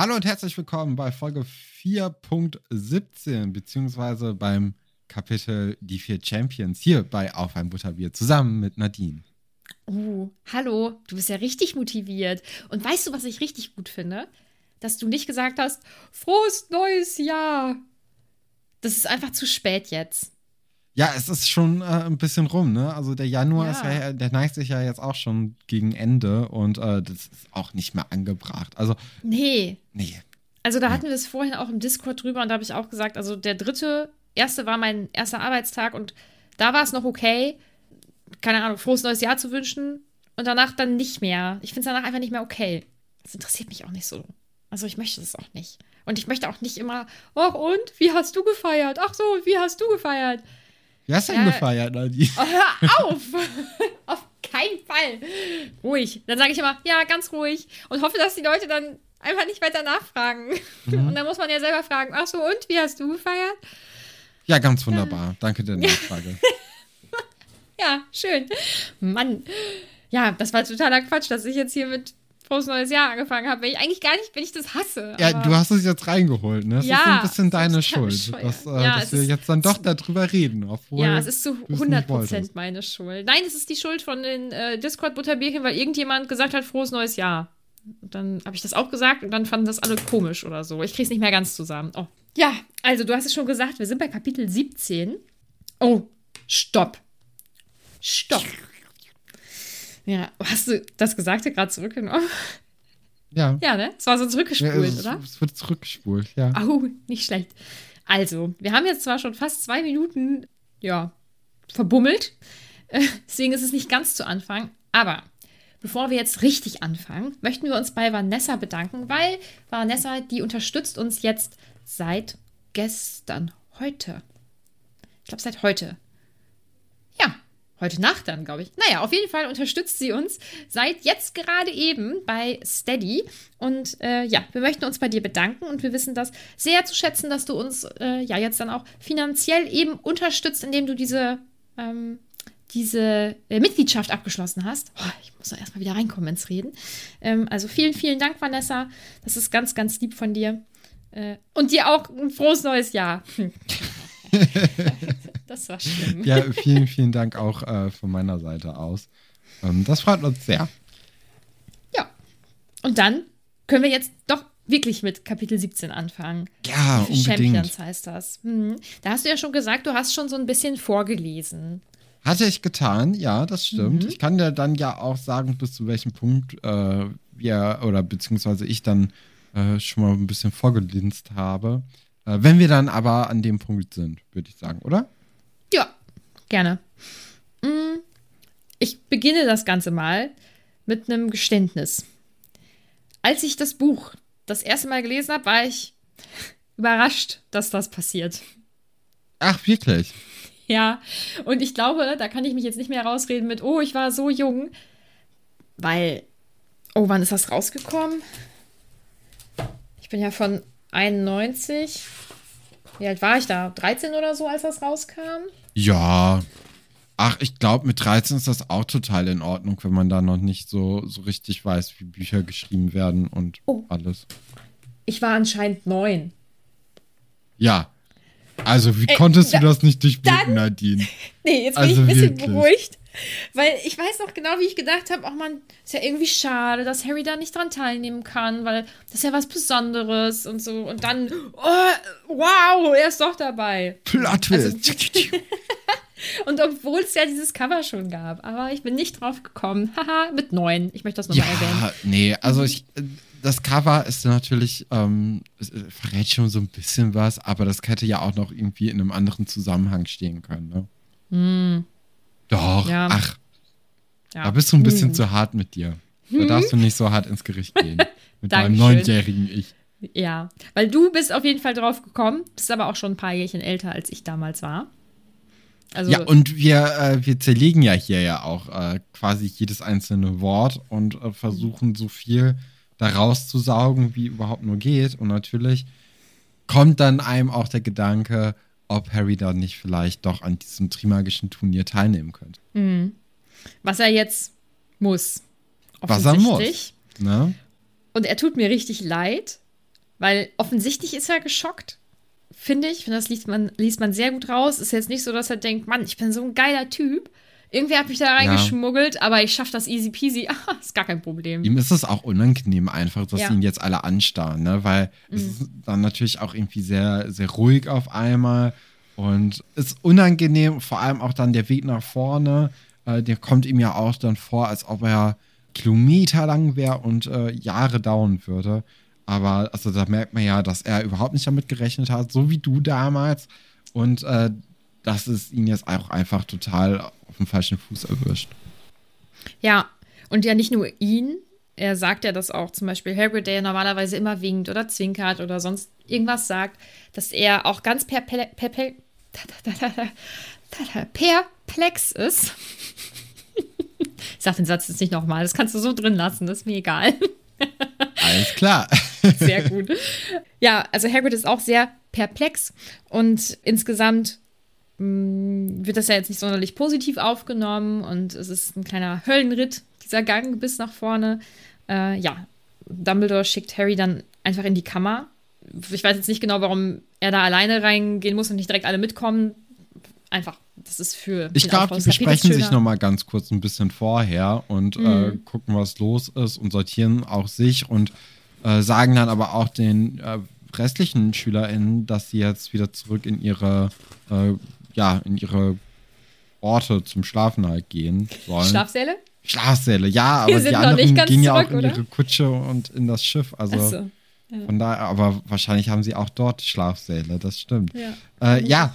Hallo und herzlich willkommen bei Folge 4.17, beziehungsweise beim Kapitel Die vier Champions hier bei Auf ein Butterbier zusammen mit Nadine. Oh, hallo, du bist ja richtig motiviert. Und weißt du, was ich richtig gut finde? Dass du nicht gesagt hast, frohes neues Jahr. Das ist einfach zu spät jetzt. Ja, es ist schon äh, ein bisschen rum, ne? Also der Januar Ja. ist ja, der neigt sich ja jetzt auch schon gegen Ende und äh, das ist auch nicht mehr angebracht. Also, Nee. nee. Also da hatten wir es vorhin auch im Discord drüber und da habe ich auch gesagt, also der dritte, erste war mein erster Arbeitstag und da war es noch okay, keine Ahnung, frohes neues Jahr zu wünschen und danach dann nicht mehr. Ich finde es danach einfach nicht mehr okay. Das interessiert mich auch nicht so. Also ich möchte das auch nicht. Und ich möchte auch nicht immer, ach und, wie hast du gefeiert? Ach so, wie hast du gefeiert? Wie hast du denn Ja. gefeiert, Nadine? Oh, hör auf! auf keinen Fall. Ruhig. Dann sage ich immer, ja, ganz ruhig. Und hoffe, dass die Leute dann einfach nicht weiter nachfragen. Und dann muss man ja selber fragen, ach so, und wie hast du gefeiert? Ja, ganz wunderbar. Danke der Nachfrage. Ja, schön. Mann. Ja, das war totaler Quatsch, dass ich jetzt hier mit Frohes Neues Jahr angefangen habe. Wenn ich eigentlich gar nicht, wenn ich das hasse. Ja, du hast es jetzt reingeholt, ne? Das ist Ja, ein bisschen deine ist Schuld, dass, äh, Ja, dass es wir ist- jetzt dann doch darüber reden. Obwohl Ja, es ist zu du es nicht 100 wolltest. Prozent meine Schuld. Nein, es ist die Schuld von den äh, Discord-Butterbierchen, weil irgendjemand gesagt hat, frohes neues Jahr. Und dann habe ich das auch gesagt und dann fanden das alle komisch oder so. Ich krieg's nicht mehr ganz zusammen. Oh. Ja, also du hast es schon gesagt, wir sind bei Kapitel 17. Oh, stopp. Stopp. Ja, hast du das Gesagte gerade zurückgenommen? Ja. Ja, ne? Es war so Ja, zurückgespult, es, oder? es wird zurückgespult, ja. Au, nicht schlecht. Also, wir haben jetzt zwar schon fast zwei Minuten, ja, verbummelt. Äh, Deswegen ist es nicht ganz zu Anfang. Aber bevor wir jetzt richtig anfangen, möchten wir uns bei Vanessa bedanken, weil Vanessa, die unterstützt uns jetzt seit gestern, heute. Ich glaube, seit heute. Heute Nacht dann, glaube ich. Naja, auf jeden Fall unterstützt sie uns seit jetzt gerade eben bei Steady. Und äh, ja, wir möchten uns bei dir bedanken und wir wissen das sehr zu schätzen, dass du uns äh, ja jetzt dann auch finanziell eben unterstützt, indem du diese, ähm, diese äh, Mitgliedschaft abgeschlossen hast. Oh, ich muss doch erstmal wieder reinkommen ins Reden. Ähm, also vielen, vielen Dank, Vanessa. Das ist ganz, ganz lieb von dir. Äh, und dir auch ein frohes neues Jahr. Das war schlimm. Ja, vielen, vielen Dank auch äh, von meiner Seite aus. Ähm, das freut uns sehr. Ja. Und dann können wir jetzt doch wirklich mit Kapitel 17 anfangen. Ja, viele unbedingt. Champions heißt das. Hm. Da hast du ja schon gesagt, du hast schon so ein bisschen vorgelesen. Hatte ich getan, ja, das stimmt. Mhm. Ich kann dir dann ja auch sagen, bis zu welchem Punkt äh, wir oder beziehungsweise ich dann äh, schon mal ein bisschen vorgelinst habe. Äh, wenn wir dann aber an dem Punkt sind, würde ich sagen, oder? Gerne. Hm. Ich beginne das Ganze mal mit einem Geständnis. Als ich das Buch das erste Mal gelesen habe, war ich überrascht, dass das passiert. Ach, wirklich? Ja, und ich glaube, da kann ich mich jetzt nicht mehr rausreden mit, oh, ich war so jung, weil, oh, wann ist das rausgekommen? Ich bin ja von 91. Wie alt war ich da? 13 oder so, als das rauskam? Ja. Ach, ich glaube, mit 13 ist das auch total in Ordnung, wenn man da noch nicht so, so richtig weiß, wie Bücher geschrieben werden und Oh. alles. Ich war anscheinend neun. Ja. Also, wie Ey, konntest da- du das nicht durchblicken, Nadine? Nee, jetzt bin Also ich ein bisschen wirklich. beruhigt. Weil ich weiß noch genau, wie ich gedacht habe, ach man, ist ja irgendwie schade, dass Harry da nicht dran teilnehmen kann, weil das ist ja was Besonderes und so. Und dann, oh, wow, er ist doch dabei. Plot Also-. Und obwohl es ja dieses Cover schon gab. Aber ich bin nicht drauf gekommen. Haha, mit neun. Ich möchte das nochmal erwähnen. Ja, nee, also ich, das Cover ist natürlich, ähm, es äh, verrät schon so ein bisschen was, aber das hätte ja auch noch irgendwie in einem anderen Zusammenhang stehen können, ne? Doch, Ja. ach, Ja. da bist du ein bisschen Hm. zu hart mit dir. Da darfst du nicht so hart ins Gericht gehen. Mit deinem neunjährigen Ich. Ja, weil du bist auf jeden Fall drauf gekommen. Bist aber auch schon ein paar Jährchen älter, als ich damals war. Also, Ja, und wir, äh, wir zerlegen ja hier ja auch äh, quasi jedes einzelne Wort und äh, versuchen so viel da rauszusaugen, wie überhaupt nur geht. Und natürlich kommt dann einem auch der Gedanke, ob Harry da nicht vielleicht doch an diesem trimagischen Turnier teilnehmen könnte. was er jetzt muss. Was er muss. Ne? Und er tut mir richtig leid. Weil offensichtlich ist er geschockt, finde ich. Das liest man, liest man sehr gut raus. Ist jetzt nicht so, dass er denkt, Mann, ich bin so ein geiler Typ. Irgendwie hat mich da reingeschmuggelt, ja. aber ich schaffe das easy peasy. Ist gar kein Problem. Ihm ist es auch unangenehm einfach, dass ja. ihn jetzt alle anstarren, ne? Weil mhm. es ist dann natürlich auch irgendwie sehr, sehr ruhig auf einmal und ist unangenehm, vor allem auch dann der Weg nach vorne. Äh, der kommt ihm ja auch dann vor, als ob er Kilometer lang wäre und äh, Jahre dauern würde. Aber also da merkt man ja, dass er überhaupt nicht damit gerechnet hat, so wie du damals. Und äh, dass es ihn jetzt auch einfach total auf dem falschen Fuß erwischt. Ja, und ja nicht nur ihn. Er sagt ja, dass auch zum Beispiel Hagrid, der ja normalerweise immer winkt oder zwinkert oder sonst irgendwas sagt, dass er auch ganz perplex ist. Ich sag den Satz jetzt nicht nochmal, das kannst du so drin lassen, das ist mir egal. Alles klar. Sehr gut. Ja, also Hagrid ist auch sehr perplex und insgesamt wird das ja jetzt nicht sonderlich positiv aufgenommen und es ist ein kleiner Höllenritt, dieser Gang bis nach vorne. Äh, ja, Dumbledore schickt Harry dann einfach in die Kammer. Ich weiß jetzt nicht genau, warum er da alleine reingehen muss und nicht direkt alle mitkommen. Einfach das ist für. Ich glaube, die besprechen sich noch mal ganz kurz ein bisschen vorher und äh, mhm. äh, gucken, was los ist und sortieren auch sich und äh, sagen dann aber auch den äh, restlichen SchülerInnen, dass sie jetzt wieder zurück in ihre, äh, ja, in ihre Orte zum Schlafen halt gehen sollen. Schlafsäle? Schlafsäle, ja, aber die anderen gehen ja auch in ihre Kutsche und in das Schiff. Also so, ja. von daher, aber wahrscheinlich haben sie auch dort Schlafsäle, das stimmt. Ja, äh, ja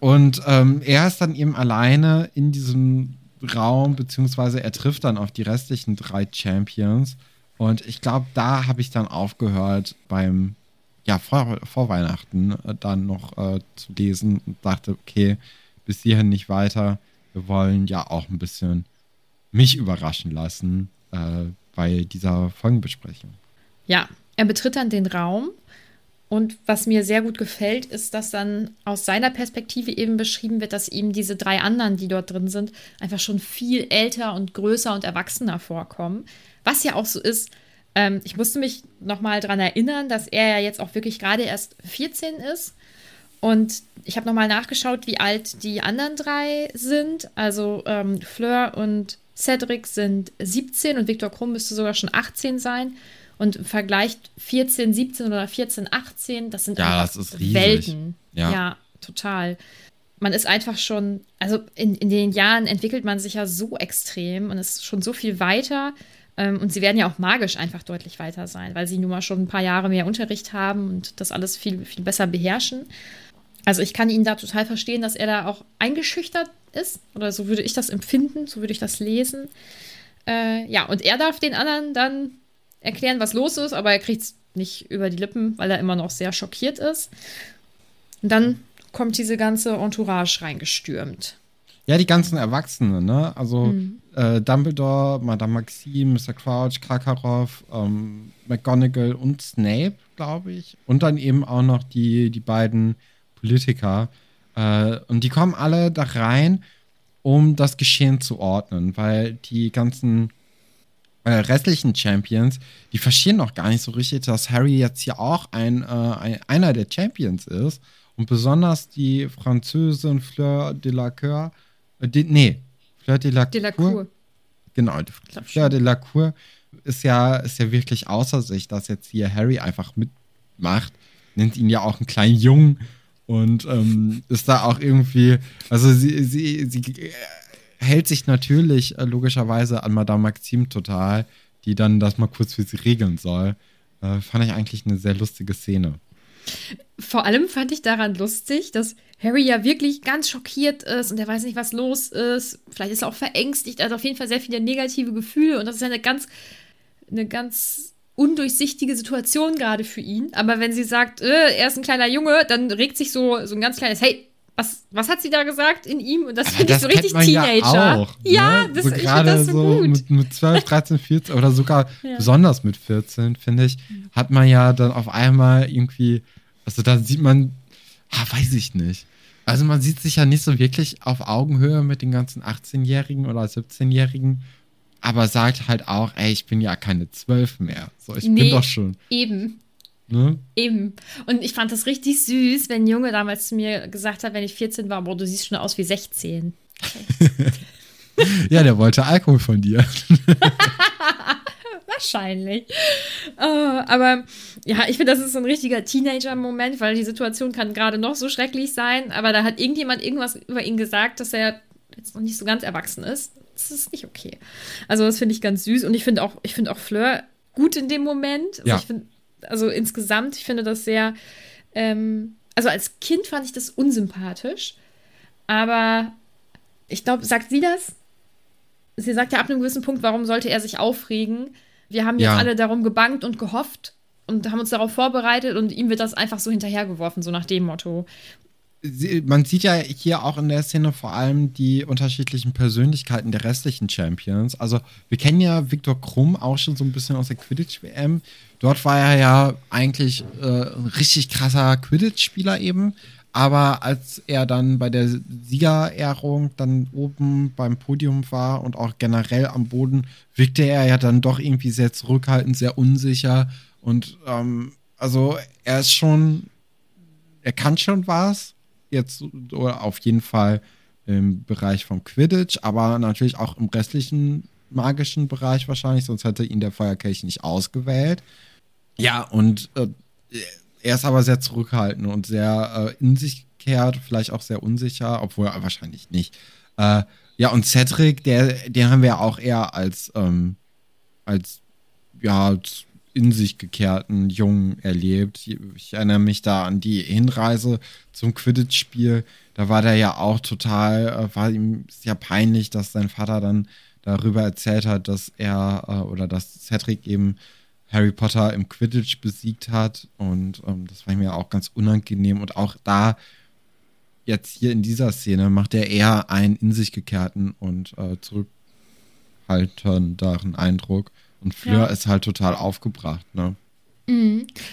und ähm, er ist dann eben alleine in diesem Raum, beziehungsweise er trifft dann auf die restlichen drei Champions. Und ich glaube, da habe ich dann aufgehört beim, ja, vor, vor Weihnachten äh, dann noch äh, zu lesen und dachte, okay, bis hierhin nicht weiter. Wir wollen ja auch ein bisschen mich überraschen lassen äh, bei dieser Folgenbesprechung. Ja, er betritt dann den Raum und was mir sehr gut gefällt, ist, dass dann aus seiner Perspektive eben beschrieben wird, dass ihm diese drei anderen, die dort drin sind, einfach schon viel älter und größer und erwachsener vorkommen. Was ja auch so ist. Ähm, ich musste mich nochmal daran erinnern, dass er ja jetzt auch wirklich gerade erst 14 ist. Und ich habe nochmal nachgeschaut, wie alt die anderen drei sind. Also ähm, Fleur und Cedric sind 17 und Viktor Krumm müsste sogar schon 18 sein und vergleicht 14, 17 oder 14, 18, das sind ja, das ist Welten. Ja. ja, total. Man ist einfach schon, also in, in den Jahren entwickelt man sich ja so extrem und ist schon so viel weiter. Ähm, und sie werden ja auch magisch einfach deutlich weiter sein, weil sie nun mal schon ein paar Jahre mehr Unterricht haben und das alles viel, viel besser beherrschen. Also ich kann ihn da total verstehen, dass er da auch eingeschüchtert ist. Oder so würde ich das empfinden, so würde ich das lesen. Äh, ja, und er darf den anderen dann erklären, was los ist, aber er kriegt es nicht über die Lippen, weil er immer noch sehr schockiert ist. Und dann kommt diese ganze Entourage reingestürmt. Ja, die ganzen Erwachsenen, ne? Also mhm. äh, Dumbledore, Madame Maxime, Mr. Crouch, Karkaroff, ähm, McGonagall und Snape, glaube ich. Und dann eben auch noch die, die beiden Politiker. Äh, und die kommen alle da rein, um das Geschehen zu ordnen, weil die ganzen äh, restlichen Champions, die verstehen noch gar nicht so richtig, dass Harry jetzt hier auch ein, äh, ein, einer der Champions ist. Und besonders die Französin Fleur de la Cour, äh, die, nee, Fleur de la, de la Cour. Cour. Genau, Fleur de la Cour ist ja, ist ja wirklich außer sich, dass jetzt hier Harry einfach mitmacht. Nennt ihn ja auch einen kleinen Jungen und ähm, ist da auch irgendwie, also sie, sie, sie hält sich natürlich äh, logischerweise an Madame Maxime total, die dann das mal kurz für sie regeln soll. Äh, fand ich eigentlich eine sehr lustige Szene. Vor allem fand ich daran lustig, dass Harry ja wirklich ganz schockiert ist und er weiß nicht, was los ist. Vielleicht ist er auch verängstigt, er hat auf jeden Fall sehr viele negative Gefühle und das ist eine ganz, eine ganz undurchsichtige Situation gerade für ihn. Aber wenn sie sagt, äh, er ist ein kleiner Junge, dann regt sich so, so ein ganz kleines Hey, was, was hat sie da gesagt in ihm? Und das finde ich so richtig Teenager. Ja, auch, ja ne? das, so ich das so, so gut. Mit, mit 12, 13, 14 oder sogar ja. besonders mit 14, finde ich, hat man ja dann auf einmal irgendwie, also da sieht man, ah, weiß ich nicht. Also man sieht sich ja nicht so wirklich auf Augenhöhe mit den ganzen 18-Jährigen oder 17-Jährigen, aber sagt halt auch, ey, ich bin ja keine 12 mehr. So, ich nee, bin doch schon. Eben. Ne? Eben. Und ich fand das richtig süß, wenn ein Junge damals zu mir gesagt hat, wenn ich 14 war, boah, du siehst schon aus wie 16. ja, der wollte Alkohol von dir. Wahrscheinlich. Uh, aber ja, ich finde, das ist so ein richtiger Teenager-Moment, weil die Situation kann gerade noch so schrecklich sein, aber da hat irgendjemand irgendwas über ihn gesagt, dass er jetzt noch nicht so ganz erwachsen ist. Das ist nicht okay. Also, das finde ich ganz süß und ich finde auch, ich finde auch Fleur gut in dem Moment. Also, ja. ich find, also insgesamt, ich finde das sehr, ähm, also als Kind fand ich das unsympathisch, aber ich glaube, sagt sie das? Sie sagt ja ab einem gewissen Punkt, warum sollte er sich aufregen? Wir haben jetzt Ja. alle darum gebangt und gehofft und haben uns darauf vorbereitet und ihm wird das einfach so hinterhergeworfen, so nach dem Motto. Man sieht ja hier auch in der Szene vor allem die unterschiedlichen Persönlichkeiten der restlichen Champions. Also wir kennen ja Viktor Krumm auch schon so ein bisschen aus der Quidditch-WM. Dort war er ja eigentlich äh, ein richtig krasser Quidditch-Spieler eben. Aber als er dann bei der Siegerehrung dann oben beim Podium war und auch generell am Boden, wirkte er ja dann doch irgendwie sehr zurückhaltend, sehr unsicher. Und ähm, also er ist schon er kann schon was. Jetzt oder auf jeden Fall im Bereich von Quidditch, aber natürlich auch im restlichen magischen Bereich wahrscheinlich, sonst hätte ihn der Feuerkelch nicht ausgewählt. Ja, und äh, er ist aber sehr zurückhaltend und sehr äh, in sich kehrt, vielleicht auch sehr unsicher, obwohl er wahrscheinlich nicht. Äh, ja, und Cedric, der, den haben wir auch eher als, ähm, als ja, in sich gekehrten Jungen erlebt. Ich erinnere mich da an die Hinreise zum Quidditch-Spiel. Da war der ja auch total, äh, war ihm sehr peinlich, dass sein Vater dann darüber erzählt hat, dass er äh, oder dass Cedric eben Harry Potter im Quidditch besiegt hat. Und ähm, das war mir auch ganz unangenehm. Und auch da, jetzt hier in dieser Szene, macht er eher einen in sich gekehrten und äh, zurückhaltenderen Eindruck. Und Fleur Ja. ist halt total aufgebracht, ne?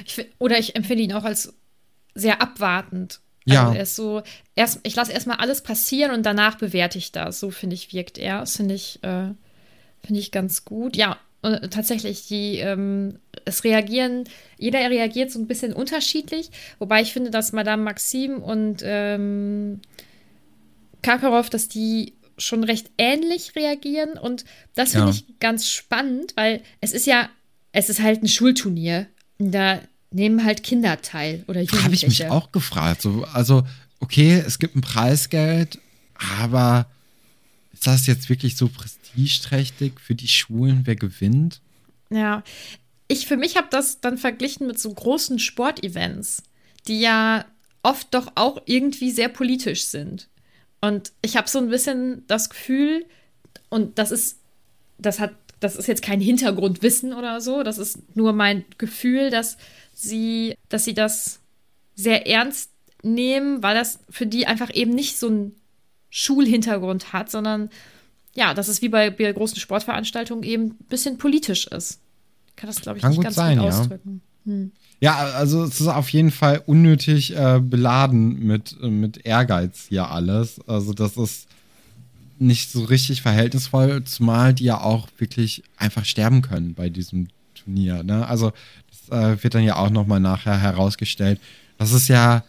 Ich, find- oder ich empfinde ihn auch als sehr abwartend. Ja. Also er ist so, erst, ich lasse erstmal alles passieren und danach bewerte ich das. So finde ich, wirkt er. Das finde ich, äh, finde ich ganz gut. Ja, und tatsächlich, die, ähm, es reagieren, jeder reagiert so ein bisschen unterschiedlich, wobei ich finde, dass Madame Maxim und ähm, Karkaroff, dass die schon recht ähnlich reagieren und das finde Ja. ich ganz spannend, weil es ist ja, es ist halt ein Schulturnier. Und Da nehmen halt Kinder teil oder Jugendliche. Habe ich mich auch gefragt. So, also, okay, es gibt ein Preisgeld, aber ist das jetzt wirklich so prestigeträchtig für die Schulen, wer gewinnt? Ja, ich für mich habe das dann verglichen mit so großen Sportevents, die ja oft doch auch irgendwie sehr politisch sind. Und ich habe so ein bisschen das Gefühl, und das ist, das hat, das ist jetzt kein Hintergrundwissen oder so, das ist nur mein Gefühl, dass sie, dass sie das sehr ernst nehmen, weil das für die einfach eben nicht so einen Schulhintergrund hat, sondern ja, dass es wie bei, bei großen Sportveranstaltungen eben ein bisschen politisch ist. Ich kann das, glaube ich, Kann nicht ganz sein, gut ja. Ja, also es ist auf jeden Fall unnötig äh, beladen mit, äh, mit Ehrgeiz hier alles. Also das ist nicht so richtig verhältnisvoll, zumal die ja auch wirklich einfach sterben können bei diesem Turnier. Ne? Also das äh, wird dann ja auch nochmal nachher herausgestellt, dass es ja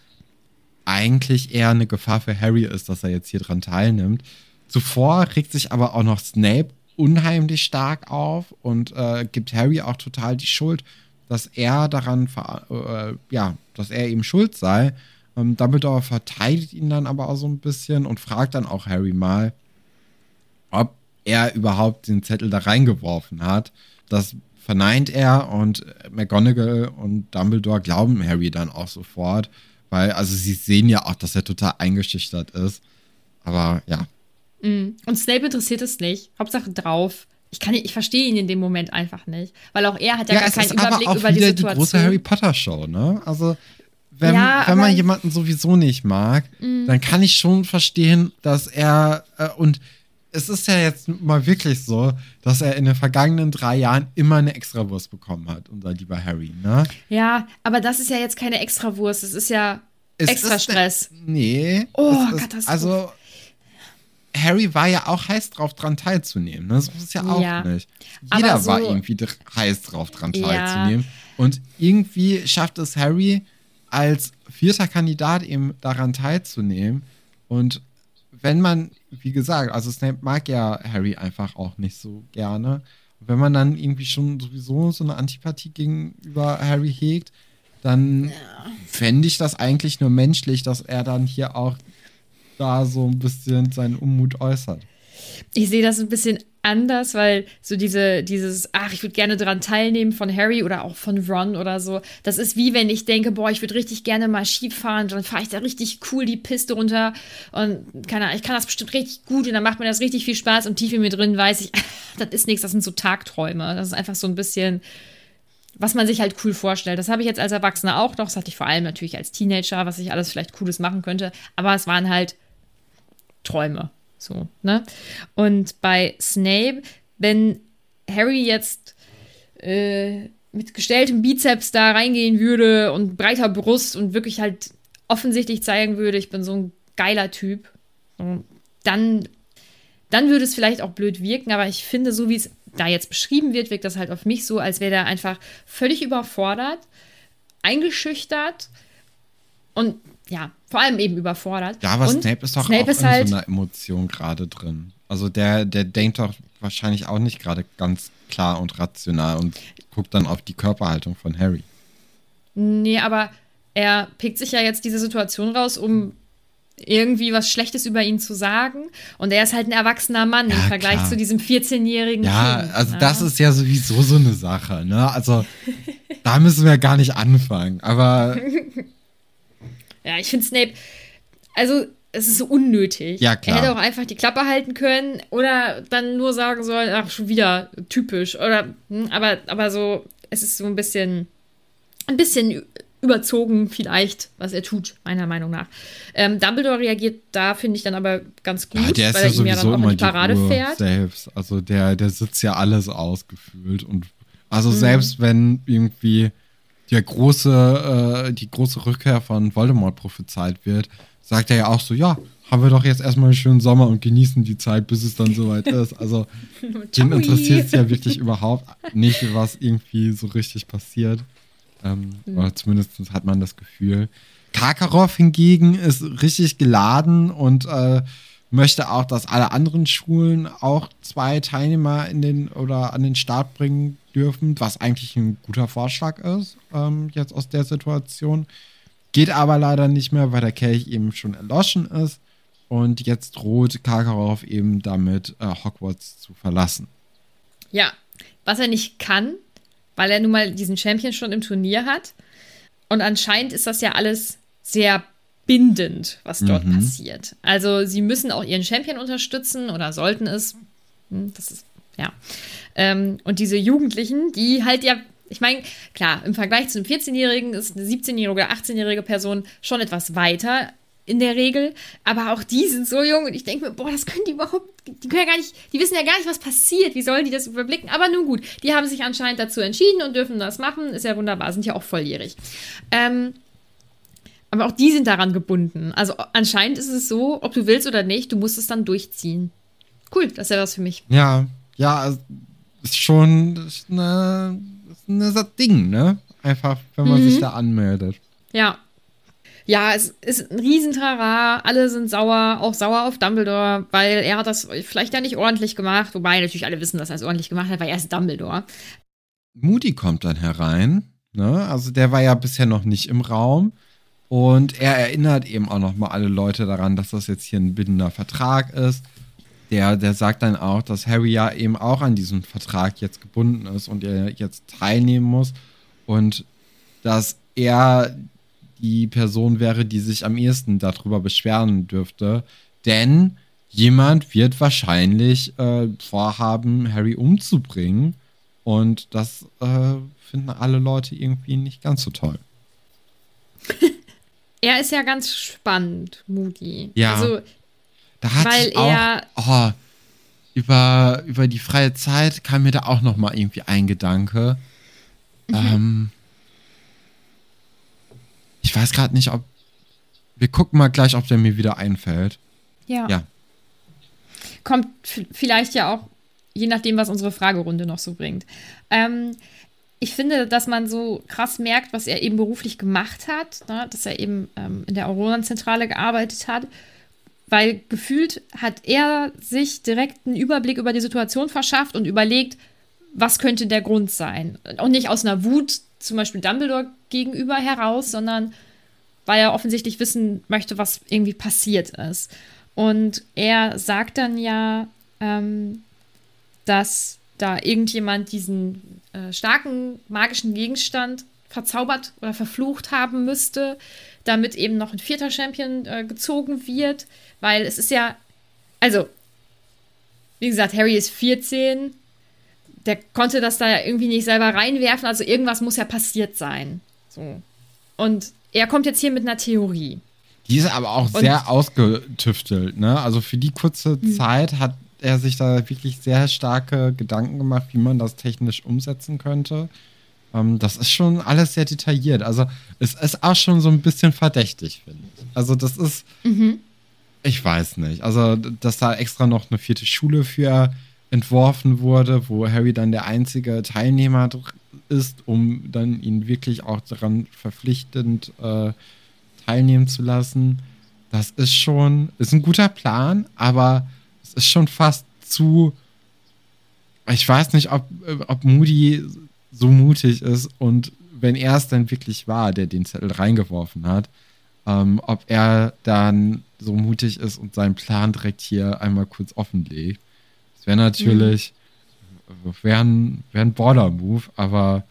eigentlich eher eine Gefahr für Harry ist, dass er jetzt hier dran teilnimmt. Zuvor regt sich aber auch noch Snape unheimlich stark auf und äh, gibt Harry auch total die Schuld, dass er daran, äh, ja, dass er eben schuld sei. Ähm, Dumbledore verteidigt ihn dann aber auch so ein bisschen und fragt dann auch Harry mal, ob er überhaupt den Zettel da reingeworfen hat. Das verneint er und McGonagall und Dumbledore glauben Harry dann auch sofort, weil, also sie sehen ja auch, dass er total eingeschüchtert ist. Aber ja, Und Snape interessiert es nicht. Hauptsache drauf. Ich, kann, ich verstehe ihn in dem Moment einfach nicht. Weil auch er hat ja, ja, gar keinen Überblick aber auch über die wieder die, Situation. große Harry Potter Show, ne? Also wenn, Ja, wenn man jemanden sowieso nicht mag, dann kann ich schon verstehen, dass er äh, und es ist ja jetzt mal wirklich so, dass er in den vergangenen drei Jahren immer eine Extrawurst bekommen hat, unser lieber Harry, ne? ja, aber das ist ja jetzt keine Extrawurst. Es ist ja Es extra ist- Stress. Nee. Oh, Katastrophe. Also Harry war ja auch heiß drauf, dran teilzunehmen. Ne? Das ist ja auch Ja. nicht. Jeder so- war irgendwie heiß drauf, dran Ja. teilzunehmen. Und irgendwie schafft es Harry als vierter Kandidat eben daran teilzunehmen. Und wenn man, wie gesagt, also Snape mag ja Harry einfach auch nicht so gerne. Und wenn man dann irgendwie schon sowieso so eine Antipathie gegenüber Harry hegt, dann fände ich das eigentlich nur menschlich, dass er dann hier auch da so ein bisschen seinen Unmut äußert. Ich sehe das ein bisschen anders, weil so diese, dieses, ach, ich würde gerne daran teilnehmen von Harry oder auch von Ron oder so. Das ist wie wenn ich denke, boah, ich würde richtig gerne mal Ski fahren, dann fahre ich da richtig cool die Piste runter und keine Ahnung, ich kann das bestimmt richtig gut und dann macht mir das richtig viel Spaß und tief in mir drin weiß ich, das ist nichts, das sind so Tagträume. Das ist einfach so ein bisschen, was man sich halt cool vorstellt. Das habe ich jetzt als Erwachsener auch noch. Das hatte ich vor allem natürlich als Teenager, was ich alles vielleicht Cooles machen könnte. Aber es waren halt Träume. So, ne? Und bei Snape, wenn Harry jetzt äh, mit gestelltem Bizeps da reingehen würde und breiter Brust und wirklich halt offensichtlich zeigen würde, ich bin so ein geiler Typ, dann, dann würde es vielleicht auch blöd wirken, aber ich finde, so wie es da jetzt beschrieben wird, wirkt das halt auf mich so, als wäre der einfach völlig überfordert, eingeschüchtert und ja, vor allem eben überfordert. Ja, aber und Snape ist doch Snape auch ist in halt, so einer Emotion gerade drin. Also der, der denkt doch wahrscheinlich auch nicht gerade ganz klar und rational und guckt dann auf die Körperhaltung von Harry. Nee, aber er pickt sich ja jetzt diese Situation raus, um irgendwie was Schlechtes über ihn zu sagen. Und er ist halt ein erwachsener Mann im Ja, Vergleich klar. zu diesem 14-jährigen Ja, Kind. also ja. das ist ja sowieso so eine Sache, ne? Also da müssen wir gar nicht anfangen. Aber Ja, ich finde Snape, also es ist so unnötig. Ja, klar. Er hätte auch einfach die Klappe halten können oder dann nur sagen sollen, ach, schon wieder typisch. Oder, hm, aber, aber so, es ist so ein bisschen, ein bisschen überzogen vielleicht, was er tut, meiner Meinung nach. Ähm, Dumbledore reagiert da, finde ich, dann aber ganz gut, ja, der ist weil ja er ihm ja dann auch in immer die die Parade Ruhe fährt. selbst. Also der, der sitzt ja alles ausgefühlt und also Mhm. selbst wenn irgendwie der große, äh, die große Rückkehr von Voldemort prophezeit wird, sagt er ja auch so, ja, haben wir doch jetzt erstmal einen schönen Sommer und genießen die Zeit, bis es dann soweit ist. Also den interessiert es ja wirklich überhaupt nicht, was irgendwie so richtig passiert. Ähm, Oder zumindest hat man das Gefühl. Karkaroff hingegen ist richtig geladen und äh, möchte auch, dass alle anderen Schulen auch zwei Teilnehmer in den oder an den Start bringen dürfen, was eigentlich ein guter Vorschlag ist, ähm, jetzt aus der Situation. Geht aber leider nicht mehr, weil der Kelch eben schon erloschen ist. Und jetzt droht Karkaroff eben damit, äh, Hogwarts zu verlassen. Ja, was er nicht kann, weil er nun mal diesen Champion schon im Turnier hat. Und anscheinend ist das ja alles sehr bindend, was dort Mhm. passiert. Also sie müssen auch ihren Champion unterstützen oder sollten es. Hm, Das ist, ja. Ähm, und diese Jugendlichen, die halt ja, ich meine, klar, im Vergleich zu einem 14-Jährigen ist eine 17-jährige oder 18-jährige Person schon etwas weiter in der Regel, aber auch die sind so jung und ich denke mir, boah, das können die überhaupt, die können ja gar nicht, die wissen ja gar nicht, was passiert, wie sollen die das überblicken, aber nun gut, die haben sich anscheinend dazu entschieden und dürfen das machen, ist ja wunderbar, sind ja auch volljährig. Ähm, aber auch die sind daran gebunden. Also anscheinend ist es so, ob du willst oder nicht, du musst es dann durchziehen. Cool, das wäre was für mich. Ja, ja, ist schon ist eine, ist eine Sa- Ding, ne? Einfach, wenn man Mhm. sich da anmeldet. Ja. Ja, es ist ein Riesentrara. Alle sind sauer, auch sauer auf Dumbledore, weil er hat das vielleicht ja nicht ordentlich gemacht. Wobei natürlich alle wissen, dass er es ordentlich gemacht hat, weil er ist Dumbledore. Moody kommt dann herein, ne? Also der war ja bisher noch nicht im Raum. Und er erinnert eben auch noch mal alle Leute daran, dass das jetzt hier ein bindender Vertrag ist. Der, der sagt dann auch, dass Harry ja eben auch an diesem Vertrag jetzt gebunden ist und er jetzt teilnehmen muss. Und dass er die Person wäre, die sich am ehesten darüber beschweren dürfte. Denn jemand wird wahrscheinlich äh, vorhaben, Harry umzubringen. Und das äh, finden alle Leute irgendwie nicht ganz so toll. Er ist ja ganz spannend, Moody. Ja. Also, Da hat Weil sich auch, er- oh, über, über die freie Zeit kam mir da auch noch mal irgendwie ein Gedanke. Mhm. Ähm, ich weiß gerade nicht, ob. Wir gucken mal gleich, ob der mir wieder einfällt. ja. Ja. kommt vielleicht ja auch, je nachdem, was unsere Fragerunde noch so bringt. Ähm, ich finde, dass man so krass merkt, was er eben beruflich gemacht hat, ne? dass er eben ähm, in der Aurorenzentrale gearbeitet hat, weil gefühlt hat er sich direkt einen Überblick über die Situation verschafft und überlegt, was könnte der Grund sein. Und nicht aus einer Wut zum Beispiel Dumbledore gegenüber heraus, sondern weil er offensichtlich wissen möchte, was irgendwie passiert ist. Und er sagt dann ja, ähm, dass da irgendjemand diesen äh, starken magischen Gegenstand verzaubert oder verflucht haben müsste, damit eben noch ein vierter Champion äh, gezogen wird, weil es ist ja, also, wie gesagt, Harry ist 14, der konnte das da irgendwie nicht selber reinwerfen, also irgendwas muss ja passiert sein. So. Und er kommt jetzt hier mit einer Theorie. Die ist aber auch Und sehr ausgetüftelt, ne? Also für die kurze hm. Zeit hat er sich da wirklich sehr starke Gedanken gemacht, wie man das technisch umsetzen könnte. Ähm, das ist schon alles sehr detailliert. Also es ist auch schon so ein bisschen verdächtig, finde ich. Also das ist, mhm. ich weiß nicht. Also dass da extra noch eine vierte Schule für entworfen wurde, wo Harry dann der einzige Teilnehmer ist, um dann ihn wirklich auch daran verpflichtend äh, teilnehmen zu lassen. Das ist schon, ist ein guter Plan, aber es ist schon fast zu. Ich weiß nicht, ob, ob Moody so mutig ist und wenn er es dann wirklich war, der den Zettel reingeworfen hat, ähm, ob er dann so mutig ist und seinen Plan direkt hier einmal kurz offenlegt wäre natürlich, mhm. wäre ein, wär ein Border-Move, aber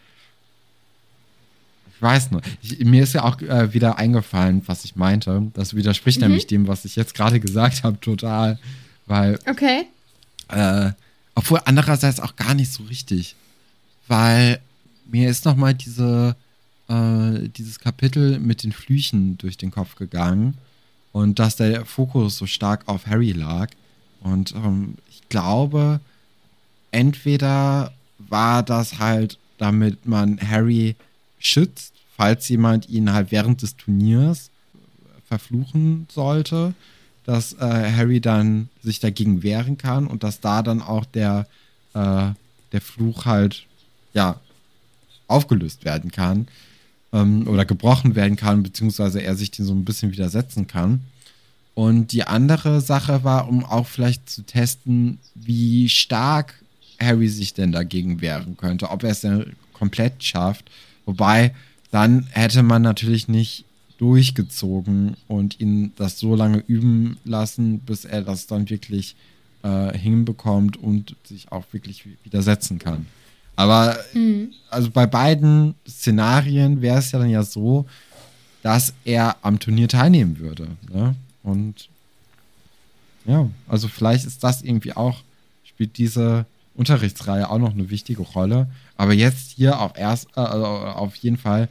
ich weiß noch. Ich, mir ist ja auch äh, wieder eingefallen, was ich meinte. Das widerspricht mhm. nämlich dem, was ich jetzt gerade gesagt habe, total. Weil. Okay. Äh, obwohl andererseits auch gar nicht so richtig. Weil mir ist noch mal diese, äh, dieses Kapitel mit den Flüchen durch den Kopf gegangen. Und dass der Fokus so stark auf Harry lag. Und ähm, glaube, entweder war das halt, damit man Harry schützt, falls jemand ihn halt während des Turniers verfluchen sollte, dass äh, Harry dann sich dagegen wehren kann und dass da dann auch der, äh, der Fluch halt, ja, aufgelöst werden kann ähm, oder gebrochen werden kann, beziehungsweise er sich den so ein bisschen widersetzen kann. Und die andere Sache war, um auch vielleicht zu testen, wie stark Harry sich denn dagegen wehren könnte, ob er es denn komplett schafft. Wobei, dann hätte man natürlich nicht durchgezogen und ihn das so lange üben lassen, bis er das dann wirklich äh, hinbekommt und sich auch wirklich widersetzen kann. Aber mhm. also bei beiden Szenarien wäre es ja dann ja so, dass er am Turnier teilnehmen würde. Ne? Und ja, also vielleicht ist das irgendwie auch, spielt diese Unterrichtsreihe auch noch eine wichtige Rolle. Aber jetzt hier auf, erst, äh, also auf jeden Fall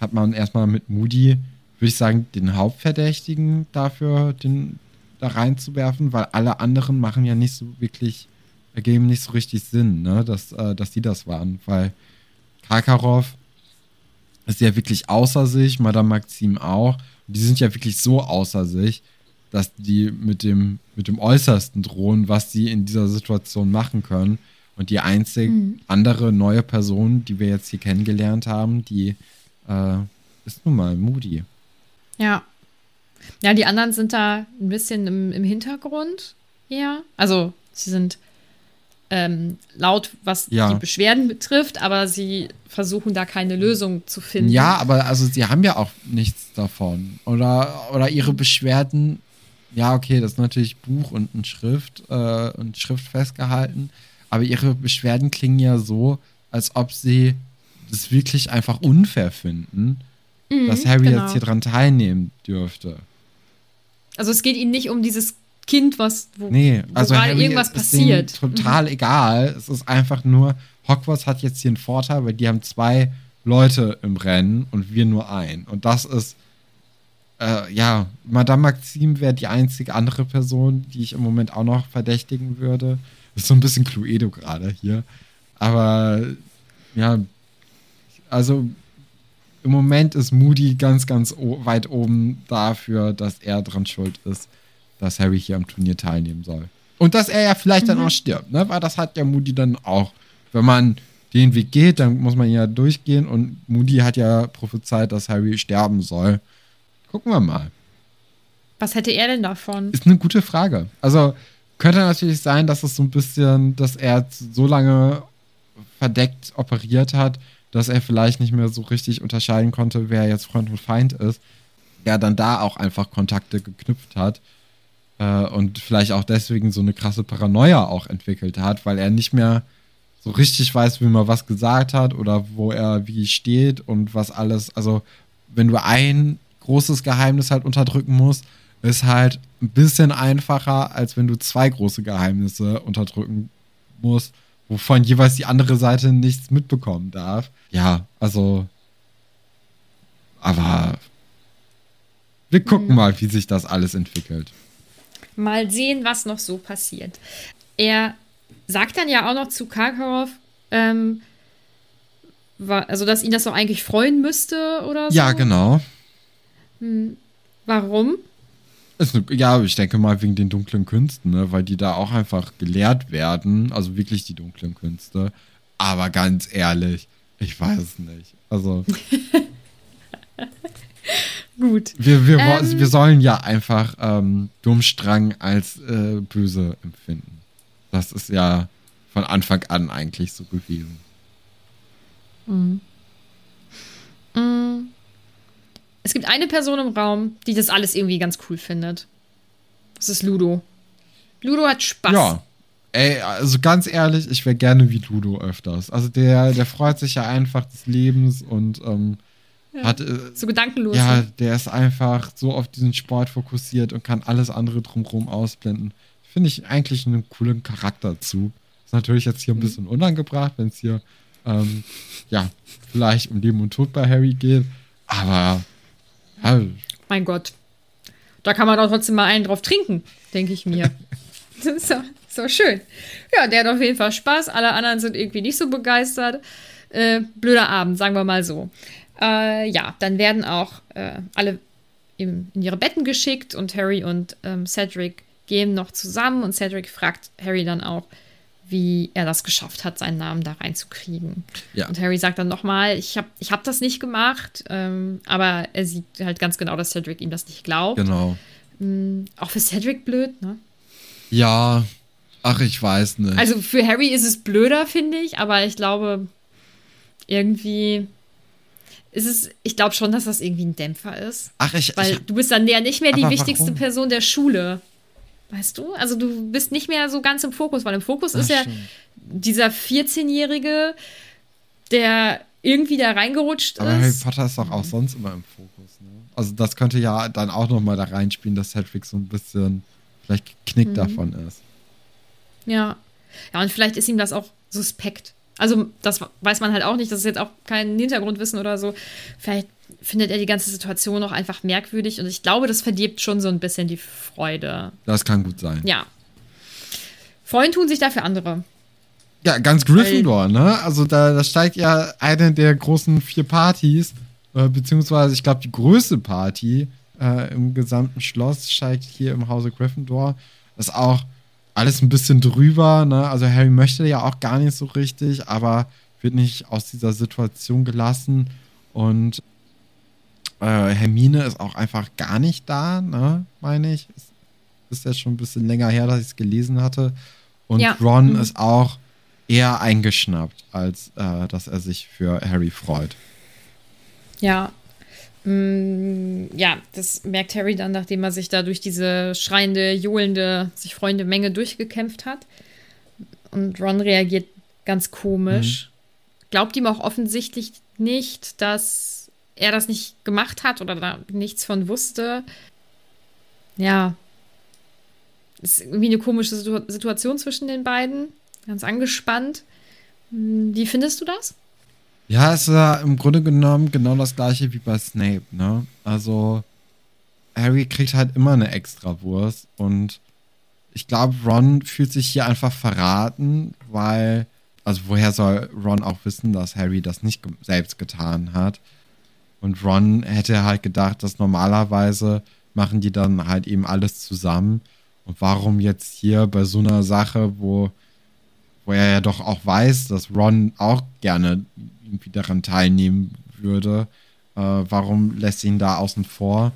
hat man erstmal mit Moody, würde ich sagen, den Hauptverdächtigen dafür, den da reinzuwerfen, weil alle anderen machen ja nicht so wirklich, ergeben nicht so richtig Sinn, ne, dass, äh, dass die das waren. Weil Karkaroff ist ja wirklich außer sich, Madame Maxim auch. Die sind ja wirklich so außer sich, dass die mit dem, mit dem Äußersten drohen, was sie in dieser Situation machen können. Und die einzige mhm. andere neue Person, die wir jetzt hier kennengelernt haben, die äh, ist nun mal Moody. Ja. Ja, die anderen sind da ein bisschen im, im Hintergrund eher. Also, sie sind ähm, laut, was ja. die Beschwerden betrifft, aber sie versuchen da keine Lösung zu finden. Ja, aber also sie haben ja auch nichts davon. Oder, oder ihre Beschwerden ja, okay, das ist natürlich Buch und ein Schrift äh, und Schrift festgehalten. Aber ihre Beschwerden klingen ja so, als ob sie das wirklich einfach unfair finden, mhm, dass Harry genau. jetzt hier dran teilnehmen dürfte. Also es geht ihnen nicht um dieses Kind, was wo, nee, also Harry irgendwas passiert. total mhm. egal. Es ist einfach nur, Hogwarts hat jetzt hier einen Vorteil, weil die haben zwei Leute im Rennen und wir nur einen. Und das ist äh, ja, Madame Maxim wäre die einzige andere Person, die ich im Moment auch noch verdächtigen würde. ist so ein bisschen Cluedo gerade hier. Aber ja, also im Moment ist Moody ganz, ganz weit oben dafür, dass er dran schuld ist, dass Harry hier am Turnier teilnehmen soll. Und dass er ja vielleicht dann auch stirbt, ne? Weil das hat ja Moody dann auch. Wenn man den Weg geht, dann muss man ja durchgehen. Und Moody hat ja prophezeit, dass Harry sterben soll. Gucken wir mal. Was hätte er denn davon? Ist eine gute Frage. Also könnte natürlich sein, dass es so ein bisschen, dass er so lange verdeckt operiert hat, dass er vielleicht nicht mehr so richtig unterscheiden konnte, wer jetzt Freund und Feind ist. Er dann da auch einfach Kontakte geknüpft hat äh, und vielleicht auch deswegen so eine krasse Paranoia auch entwickelt hat, weil er nicht mehr so richtig weiß, wie man was gesagt hat oder wo er wie steht und was alles. Also, wenn du ein großes Geheimnis halt unterdrücken musst, ist halt ein bisschen einfacher, als wenn du zwei große Geheimnisse unterdrücken musst, wovon jeweils die andere Seite nichts mitbekommen darf. Ja, also. Aber wir gucken mhm. mal, wie sich das alles entwickelt. Mal sehen, was noch so passiert. Er sagt dann ja auch noch zu Karkaroff, ähm, also dass ihn das doch eigentlich freuen müsste oder so. Ja, genau. Hm. Warum? Ja, ich denke mal wegen den dunklen Künsten, ne? weil die da auch einfach gelehrt werden. Also wirklich die dunklen Künste. Aber ganz ehrlich, ich weiß nicht. Also. Gut. Wir, wir, ähm, wir sollen ja einfach ähm, Dummstrang als äh, böse empfinden. Das ist ja von Anfang an eigentlich so gewesen. Mhm. Mhm. Es gibt eine Person im Raum, die das alles irgendwie ganz cool findet. Das ist Ludo. Ludo hat Spaß. Ja. Ey, also ganz ehrlich, ich wäre gerne wie Ludo öfters. Also der, der freut sich ja einfach des Lebens und ähm, ja, hat. Äh, so gedankenlos. Ja, der ist einfach so auf diesen Sport fokussiert und kann alles andere drumherum ausblenden. Finde ich eigentlich einen coolen Charakterzug. Ist natürlich jetzt hier ein mhm. bisschen unangebracht, wenn es hier ähm, ja vielleicht um Leben und Tod bei Harry geht. Aber ja. Mein Gott. Da kann man doch trotzdem mal einen drauf trinken, denke ich mir. das ist doch, ist doch schön. Ja, der hat auf jeden Fall Spaß. Alle anderen sind irgendwie nicht so begeistert. Äh, blöder Abend, sagen wir mal so. Äh, ja, dann werden auch äh, alle in, in, ihre Betten geschickt und Harry und ähm, Cedric gehen noch zusammen und Cedric fragt Harry dann auch, wie er das geschafft hat, seinen Namen da reinzukriegen. Ja. Und Harry sagt dann nochmal, ich habe ich hab das nicht gemacht, ähm, aber er sieht halt ganz genau, dass Cedric ihm das nicht glaubt. Genau. Mhm, auch für Cedric blöd, ne? Ja, ach, ich weiß nicht. Also für Harry ist es blöder, finde ich, aber ich glaube, irgendwie ist es, ich glaube schon, dass das irgendwie ein Dämpfer ist. Ach, ich. Weil ich, du bist dann ja nicht mehr die wichtigste warum? Person der Schule. Weißt du? Also du bist nicht mehr so ganz im Fokus, weil im Fokus Ach, ist ja stimmt. dieser 14-Jährige, der irgendwie da reingerutscht Aber ist. Aber Harry Potter ist doch auch sonst immer im Fokus. Ne? Also das könnte ja dann auch noch mal da reinspielen, dass Cedric so ein bisschen vielleicht geknickt mhm. davon ist. Ja. Ja, und vielleicht ist ihm das auch suspekt. Also das weiß man halt auch nicht, das ist jetzt auch kein Hintergrundwissen oder so. Vielleicht findet er die ganze Situation auch einfach merkwürdig und ich glaube, das verdirbt schon so ein bisschen die Freude. Das kann gut sein. Ja. Freuen tun sich dafür andere. Ja, ganz Gryffindor, ne? Also da, da steigt ja eine der großen vier Partys, äh, beziehungsweise ich glaube die größte Party äh, im gesamten Schloss steigt hier im Hause Gryffindor. Das ist auch alles ein bisschen drüber, ne? Also Harry möchte ja auch gar nicht so richtig, aber wird nicht aus dieser Situation gelassen und äh, Hermine ist auch einfach gar nicht da, ne, meine ich. Ist, ist jetzt schon ein bisschen länger her, dass ich es gelesen hatte. Und ja. Ron mhm. ist auch eher eingeschnappt, als äh, dass er sich für Harry freut. Ja. Mm, ja, das merkt Harry dann, nachdem er sich da durch diese schreiende, johlende, sich freuende Menge durchgekämpft hat. Und Ron reagiert ganz komisch. Mhm. Glaubt ihm auch offensichtlich nicht, dass er das nicht gemacht hat oder da nichts von wusste. Ja. Ist irgendwie eine komische Situation zwischen den beiden. Ganz angespannt. Hm, wie findest du das? Ja, es ist ja im Grunde genommen genau das gleiche wie bei Snape, ne? Also, Harry kriegt halt immer eine Extrawurst und ich glaube, Ron fühlt sich hier einfach verraten, weil, also woher soll Ron auch wissen, dass Harry das nicht selbst getan hat? Und Ron hätte halt gedacht, dass normalerweise machen die dann halt eben alles zusammen. Und warum jetzt hier bei so einer Sache, wo, wo er ja doch auch weiß, dass Ron auch gerne irgendwie daran teilnehmen würde, äh, warum lässt ihn da außen vor?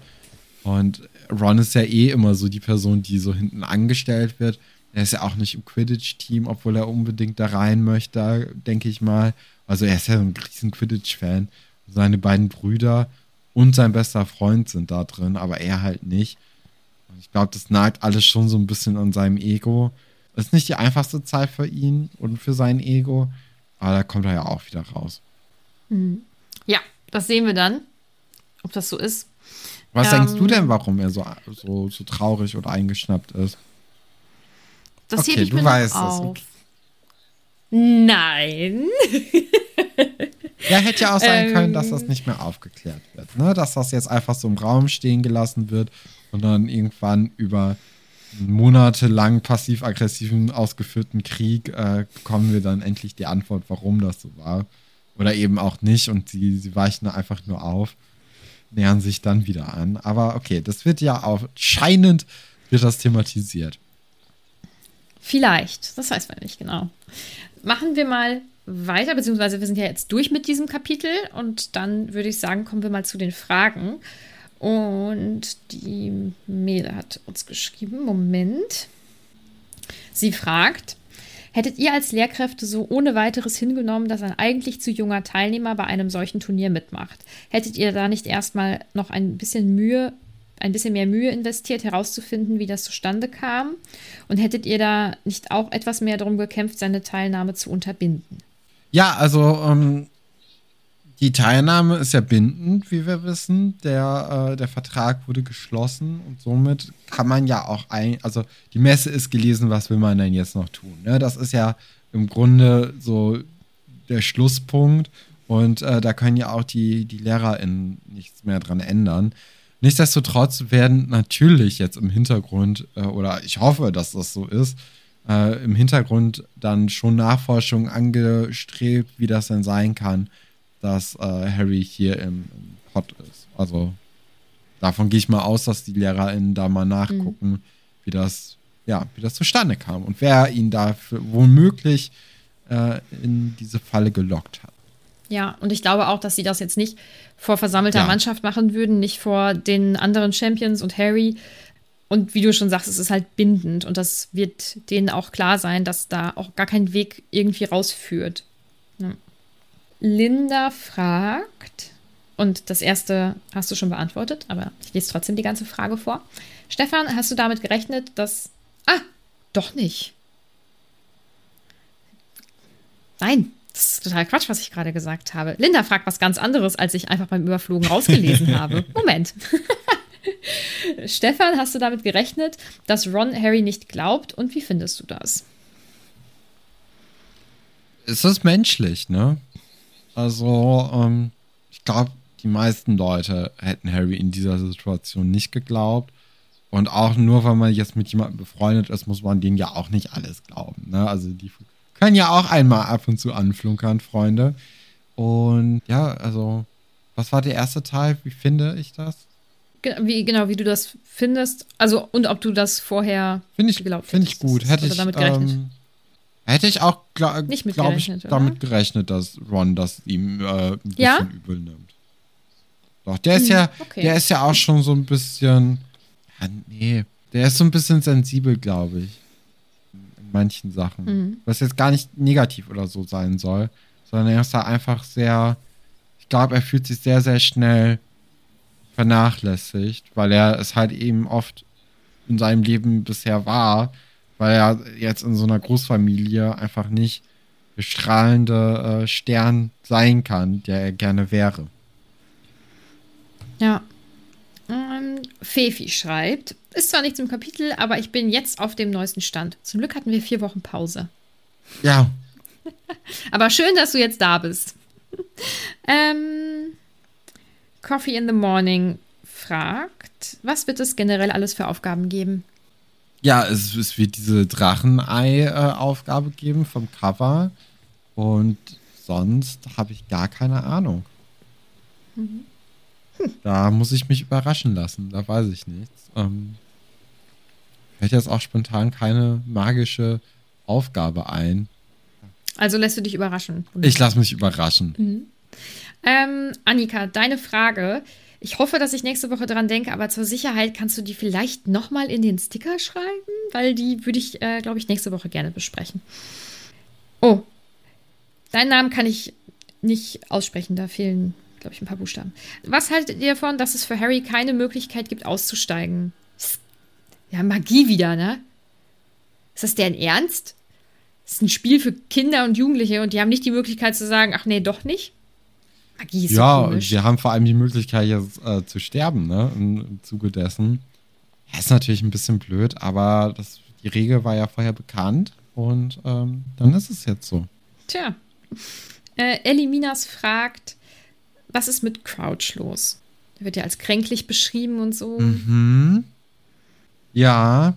Und Ron ist ja eh immer so die Person, die so hinten angestellt wird. Er ist ja auch nicht im Quidditch-Team, obwohl er unbedingt da rein möchte, denke ich mal. Also er ist ja ein riesen Quidditch-Fan. Seine beiden Brüder und sein bester Freund sind da drin, aber er halt nicht. Und ich glaube, das nagt alles schon so ein bisschen an seinem Ego. Das ist nicht die einfachste Zeit für ihn und für sein Ego, aber da kommt er ja auch wieder raus. Hm. Ja, das sehen wir dann, ob das so ist. Was ähm, denkst du denn, warum er so, so, so traurig oder eingeschnappt ist? Das okay, ich du weißt auf. es. Nein. ja, hätte ja auch sein ähm, können, dass das nicht mehr aufgeklärt wird. Ne? Dass das jetzt einfach so im Raum stehen gelassen wird und dann irgendwann über monatelang passiv-aggressiven ausgeführten Krieg äh, bekommen wir dann endlich die Antwort, warum das so war. Oder eben auch nicht und sie, sie weichen einfach nur auf, nähern sich dann wieder an. Aber okay, das wird ja auch, scheinend wird das thematisiert. Vielleicht, das weiß man nicht genau. Machen wir mal weiter, beziehungsweise wir sind ja jetzt durch mit diesem Kapitel und dann würde ich sagen, kommen wir mal zu den Fragen. Und die Mele hat uns geschrieben, Moment. Sie fragt, hättet ihr als Lehrkräfte so ohne weiteres hingenommen, dass ein eigentlich zu junger Teilnehmer bei einem solchen Turnier mitmacht? Hättet ihr da nicht erstmal noch ein bisschen Mühe ein bisschen mehr Mühe investiert, herauszufinden, wie das zustande kam? Und hättet ihr da nicht auch etwas mehr darum gekämpft, seine Teilnahme zu unterbinden? Ja, also ähm, die Teilnahme ist ja bindend, wie wir wissen. Der, äh, der Vertrag wurde geschlossen und somit kann man ja auch ein, also die Messe ist gelesen, was will man denn jetzt noch tun? Ne? Das ist ja im Grunde so der Schlusspunkt und äh, da können ja auch die, die LehrerInnen nichts mehr dran ändern. Nichtsdestotrotz werden natürlich jetzt im Hintergrund, äh, oder ich hoffe, dass das so ist, äh, im Hintergrund dann schon Nachforschungen angestrebt, wie das denn sein kann, dass äh, Harry hier im, im Pot ist. Also davon gehe ich mal aus, dass die LehrerInnen da mal nachgucken, mhm. wie das, ja, wie das zustande kam und wer ihn dafür womöglich äh, in diese Falle gelockt hat. Ja, und ich glaube auch, dass sie das jetzt nicht vor versammelter ja. Mannschaft machen würden, nicht vor den anderen Champions und Harry. Und wie du schon sagst, es ist halt bindend und das wird denen auch klar sein, dass da auch gar kein Weg irgendwie rausführt. Ja. Linda fragt, und das erste hast du schon beantwortet, aber ich lese trotzdem die ganze Frage vor. Stefan, hast du damit gerechnet, dass. Ah, doch nicht. Nein, das ist total Quatsch, was ich gerade gesagt habe. Linda fragt was ganz anderes, als ich einfach beim Überflogen rausgelesen habe. Moment. Stefan, hast du damit gerechnet, dass Ron Harry nicht glaubt und wie findest du das? Es ist menschlich, ne? Also, ähm, ich glaube, die meisten Leute hätten Harry in dieser Situation nicht geglaubt. Und auch nur, weil man jetzt mit jemandem befreundet ist, muss man denen ja auch nicht alles glauben. Ne? Also die können ja auch einmal ab und zu anflunkern, Freunde. Und ja, also, was war der erste Teil? Wie finde ich das? Wie, genau, wie du das findest. Also, und ob du das vorher find ich, Finde ich gut. Hätte ich, damit gerechnet. Ähm, hätte ich auch, glaube glaub ich, oder? damit gerechnet, dass Ron das ihm äh, ein bisschen ja? übel nimmt. Doch, der ist hm, ja, okay. der ist ja auch schon so ein bisschen, ja, nee, der ist so ein bisschen sensibel, glaube ich manchen Sachen. Mhm. Was jetzt gar nicht negativ oder so sein soll, sondern er ist da einfach sehr, ich glaube, er fühlt sich sehr, sehr schnell vernachlässigt, weil er es halt eben oft in seinem Leben bisher war, weil er jetzt in so einer Großfamilie einfach nicht der strahlende äh, Stern sein kann, der er gerne wäre. Ja. Ähm, Fefi schreibt, ist zwar nichts im Kapitel, aber ich bin jetzt auf dem neuesten Stand. Zum Glück hatten wir vier Wochen Pause. Ja. aber schön, dass du jetzt da bist. ähm, Coffee in the Morning fragt, was wird es generell alles für Aufgaben geben? Ja, es, es wird diese Drachenei-Aufgabe geben vom Cover. Und sonst habe ich gar keine Ahnung. Mhm. Da muss ich mich überraschen lassen. Da weiß ich nichts. Ähm, fällt jetzt auch spontan keine magische Aufgabe ein. Also lässt du dich überraschen. Ich lasse mich überraschen. Mhm. Ähm, Annika, deine Frage. Ich hoffe, dass ich nächste Woche dran denke, aber zur Sicherheit kannst du die vielleicht nochmal in den Sticker schreiben, weil die würde ich, äh, glaube ich, nächste Woche gerne besprechen. Oh, deinen Namen kann ich nicht aussprechen, da fehlen, glaube ich, ein paar Buchstaben. Was haltet ihr davon, dass es für Harry keine Möglichkeit gibt, auszusteigen? Ja, Magie wieder, ne? Ist das deren Ernst? Das ist ein Spiel für Kinder und Jugendliche und die haben nicht die Möglichkeit zu sagen, ach nee, doch nicht. Magie ist ja, so und wir haben vor allem die Möglichkeit, jetzt äh, zu sterben, ne? Im, Im, Zuge dessen. Ja, ist natürlich ein bisschen blöd, aber das, die Regel war ja vorher bekannt und ähm, dann ist es jetzt so. Tja. Äh, Eliminas fragt, was ist mit Crouch los? Der wird ja als kränklich beschrieben und so. Mhm. Ja,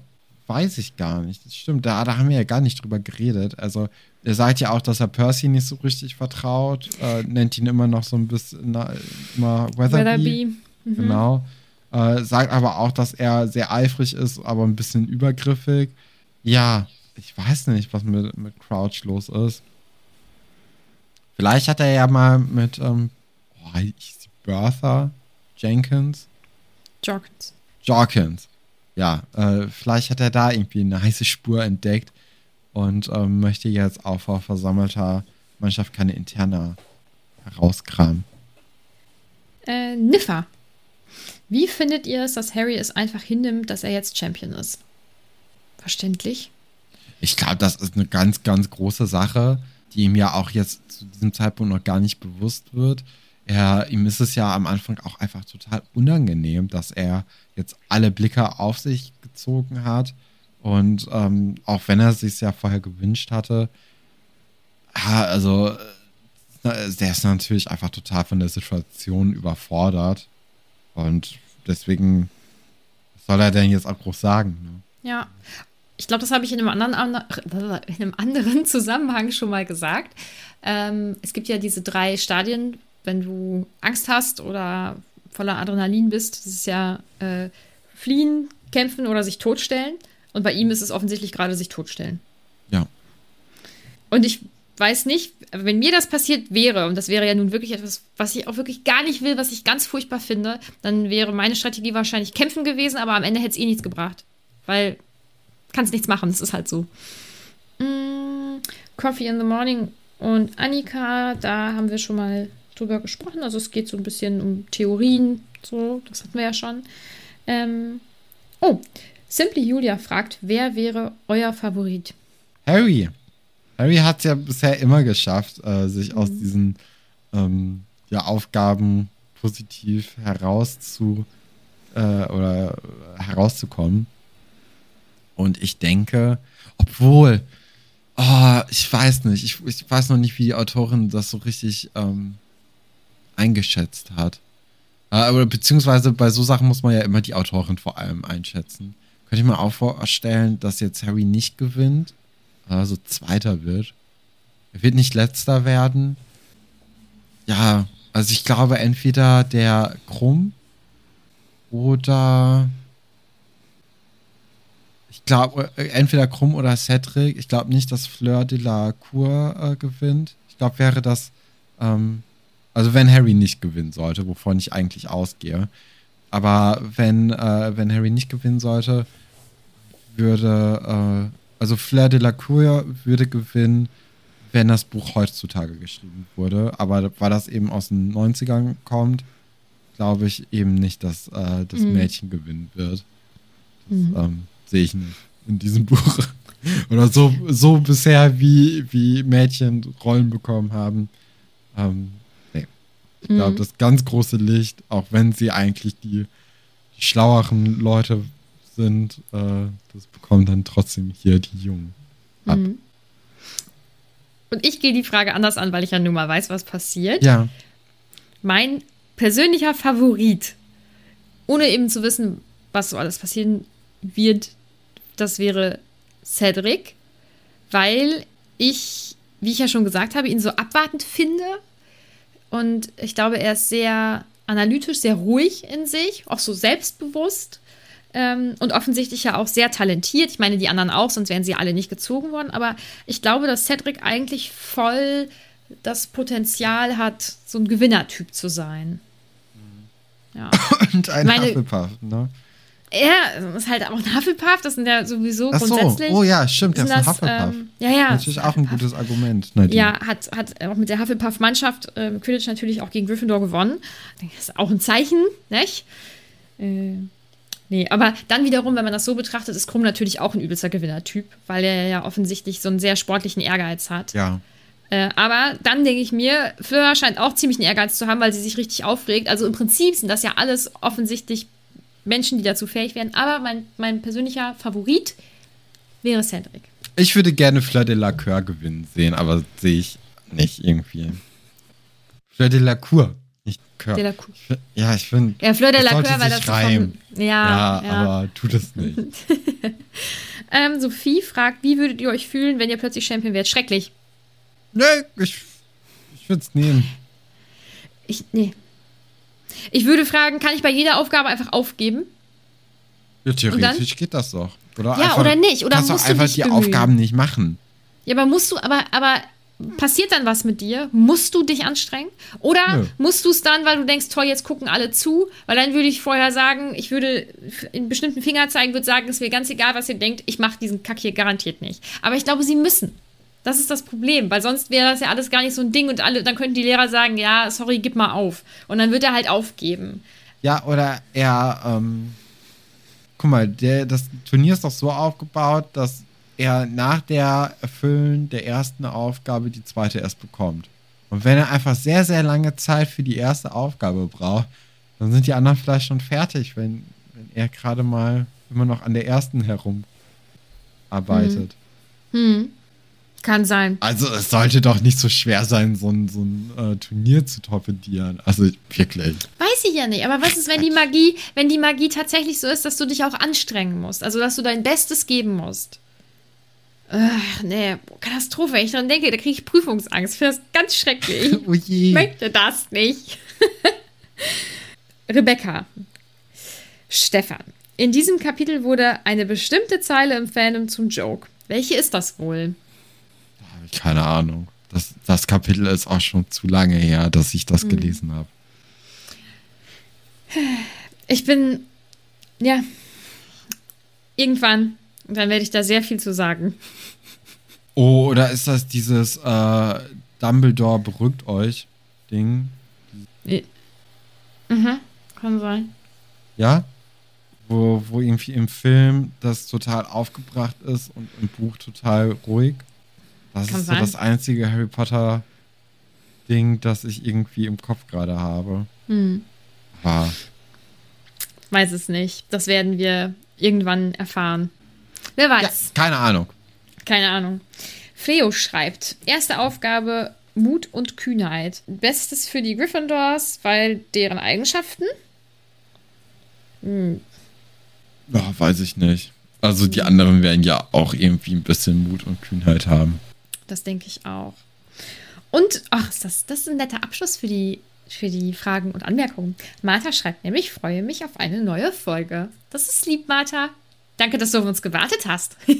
weiß ich gar nicht. Das stimmt, da, da haben wir ja gar nicht drüber geredet. Also, er sagt ja auch, dass er Percy nicht so richtig vertraut, äh, nennt ihn immer noch so ein bisschen na, immer Weatherby. Weatherby. Mhm. Genau. Äh, sagt aber auch, dass er sehr eifrig ist, aber ein bisschen übergriffig. Ja, ich weiß nicht, was mit, mit Crouch los ist. Vielleicht hat er ja mal mit ähm, oh, Bertha Jenkins. Jorkins. Jorkins ja, äh, vielleicht hat er da irgendwie eine heiße Spur entdeckt und ähm, möchte jetzt auch vor versammelter Mannschaft keine interne herauskramen. Äh, Niffa. Wie findet ihr es, dass Harry es einfach hinnimmt, dass er jetzt Champion ist? Verständlich? Ich glaube, das ist eine ganz, ganz große Sache, die ihm ja auch jetzt zu diesem Zeitpunkt noch gar nicht bewusst wird. Er, ihm ist es ja am Anfang auch einfach total unangenehm, dass er jetzt alle Blicke auf sich gezogen hat. Und ähm, auch wenn er es sich ja vorher gewünscht hatte, ja, also äh, der ist natürlich einfach total von der Situation überfordert. Und deswegen soll er denn jetzt auch groß sagen? Ne? Ja. Ich glaube, das habe ich in einem, anderen, in einem anderen Zusammenhang schon mal gesagt. Ähm, es gibt ja diese drei Stadien wenn du Angst hast oder voller Adrenalin bist, das ist ja äh, fliehen, kämpfen oder sich totstellen. Und bei ihm ist es offensichtlich gerade sich totstellen. Ja. Und ich weiß nicht, wenn mir das passiert wäre, und das wäre ja nun wirklich etwas, was ich auch wirklich gar nicht will, was ich ganz furchtbar finde, dann wäre meine Strategie wahrscheinlich kämpfen gewesen, aber am Ende hätte es eh nichts gebracht. Weil kannst nichts machen, das ist halt so. Mm, Coffee in the Morning und Annika, da haben wir schon mal drüber gesprochen. Also es geht so ein bisschen um Theorien, so, das hatten wir ja schon. Ähm, oh, Simply Julia fragt, wer wäre euer Favorit? Harry. Harry hat es ja bisher immer geschafft, äh, sich mhm. aus diesen ähm, ja, Aufgaben positiv herauszu äh, oder herauszukommen. Und ich denke, obwohl, oh, ich weiß nicht, ich, ich weiß noch nicht, wie die Autorin das so richtig ähm, eingeschätzt hat. Äh, aber beziehungsweise bei so Sachen muss man ja immer die Autorin vor allem einschätzen. Könnte ich mir auch vorstellen, dass jetzt Harry nicht gewinnt, also Zweiter wird. Er wird nicht Letzter werden. Ja, also ich glaube entweder der Krumm oder ich glaube äh, entweder Krumm oder Cedric. Ich glaube nicht, dass Fleur de la Cour äh, gewinnt. Ich glaube, wäre das ähm, also wenn Harry nicht gewinnen sollte, wovon ich eigentlich ausgehe. Aber wenn, äh, wenn Harry nicht gewinnen sollte, würde, äh, also Flair de la Cour würde gewinnen, wenn das Buch heutzutage geschrieben wurde. Aber weil das eben aus den 90ern kommt, glaube ich eben nicht, dass äh, das mhm. Mädchen gewinnen wird. Das mhm. ähm, sehe ich nicht in diesem Buch. Oder so, so bisher, wie, wie Mädchen Rollen bekommen haben, ähm, ich glaube, mhm. das ganz große Licht, auch wenn sie eigentlich die, die schlaueren Leute sind, äh, das bekommen dann trotzdem hier die Jungen ab. Mhm. Und ich gehe die Frage anders an, weil ich ja nun mal weiß, was passiert. Ja. Mein persönlicher Favorit, ohne eben zu wissen, was so alles passieren wird, das wäre Cedric, weil ich, wie ich ja schon gesagt habe, ihn so abwartend finde und ich glaube, er ist sehr analytisch, sehr ruhig in sich, auch so selbstbewusst. Ähm, und offensichtlich ja auch sehr talentiert. Ich meine, die anderen auch, sonst wären sie alle nicht gezogen worden. Aber ich glaube, dass Cedric eigentlich voll das Potenzial hat, so ein Gewinnertyp zu sein. Ja. Und ein Meine, Hufflepuff, ne? Ja, ist halt auch ein Hufflepuff, das sind ja sowieso Ach so. grundsätzlich. Oh ja, stimmt, der ist ein Hufflepuff. Ähm, ja, ja. Natürlich auch ein gutes Argument. Nadine. Ja, hat, hat auch mit der Hufflepuff-Mannschaft äh, Quidditch natürlich auch gegen Gryffindor gewonnen. Das ist auch ein Zeichen, nicht? Äh, nee, aber dann wiederum, wenn man das so betrachtet, ist Krumm natürlich auch ein übelster Gewinnertyp, weil er ja offensichtlich so einen sehr sportlichen Ehrgeiz hat. Ja. Äh, aber dann denke ich mir, Fleur scheint auch ziemlich einen Ehrgeiz zu haben, weil sie sich richtig aufregt. Also im Prinzip sind das ja alles offensichtlich Menschen, die dazu fähig wären. Aber mein, mein persönlicher Favorit wäre Cedric. Ich würde gerne Fleur de la Cour gewinnen sehen, aber sehe ich nicht irgendwie. Fleur de la Cour, nicht Cour. De la Cour. Ja, ich finde. Ja, Fleur de la Cour, weil das reimt. Ja, ja, ja, aber tut es nicht. ähm, Sophie fragt, wie würdet ihr euch fühlen, wenn ihr plötzlich Champion wärt? Schrecklich. Nee, ich, ich würde es nehmen. Ich, nee. Ich würde fragen, kann ich bei jeder Aufgabe einfach aufgeben? Ja, theoretisch geht das doch. Oder ja, einfach, oder nicht. Oder kannst musst du einfach die bemühen. Aufgaben nicht machen. Ja, aber musst du, aber, aber passiert dann was mit dir? Musst du dich anstrengen? Oder Nö. musst du es dann, weil du denkst, toll, jetzt gucken alle zu? Weil dann würde ich vorher sagen, ich würde in bestimmten Finger zeigen, würde sagen, es wäre ganz egal, was ihr denkt, ich mache diesen Kack hier garantiert nicht. Aber ich glaube, sie müssen. Das ist das Problem, weil sonst wäre das ja alles gar nicht so ein Ding und alle, dann könnten die Lehrer sagen, ja, sorry, gib mal auf. Und dann wird er halt aufgeben. Ja, oder er, ähm, guck mal, der, das Turnier ist doch so aufgebaut, dass er nach der Erfüllen der ersten Aufgabe die zweite erst bekommt. Und wenn er einfach sehr, sehr lange Zeit für die erste Aufgabe braucht, dann sind die anderen vielleicht schon fertig, wenn, wenn er gerade mal immer noch an der ersten herumarbeitet. Hm. Hm. Kann sein. Also es sollte doch nicht so schwer sein, so ein, so ein äh, Turnier zu torpedieren. Also wirklich. Weiß ich ja nicht. Aber was ist, wenn die Magie, wenn die Magie tatsächlich so ist, dass du dich auch anstrengen musst? Also dass du dein Bestes geben musst. Ach, nee, Katastrophe. Wenn ich dran denke, da kriege ich Prüfungsangst. Das ganz schrecklich. oh je. Ich möchte das nicht. Rebecca. Stefan. In diesem Kapitel wurde eine bestimmte Zeile im Fandom zum Joke. Welche ist das wohl? keine Ahnung. Das, das Kapitel ist auch schon zu lange her, dass ich das mhm. gelesen habe. Ich bin, ja, irgendwann, dann werde ich da sehr viel zu sagen. Oh, oder ist das dieses äh, Dumbledore berückt euch Ding? Mhm, kann sein. Ja? Wo, wo irgendwie im Film das total aufgebracht ist und im Buch total ruhig. Das Kann ist sein. so das einzige Harry Potter Ding, das ich irgendwie im Kopf gerade habe. Hm. Ah. Weiß es nicht. Das werden wir irgendwann erfahren. Wer weiß. Ja, keine Ahnung. Keine Ahnung. Freo schreibt: Erste Aufgabe: Mut und Kühnheit. Bestes für die Gryffindors, weil deren Eigenschaften? Hm. Ja, weiß ich nicht. Also die anderen werden ja auch irgendwie ein bisschen Mut und Kühnheit haben. Das denke ich auch. Und, ach, das, das ist ein netter Abschluss für die, für die Fragen und Anmerkungen. Martha schreibt nämlich, freue mich auf eine neue Folge. Das ist lieb, Martha. Danke, dass du auf uns gewartet hast.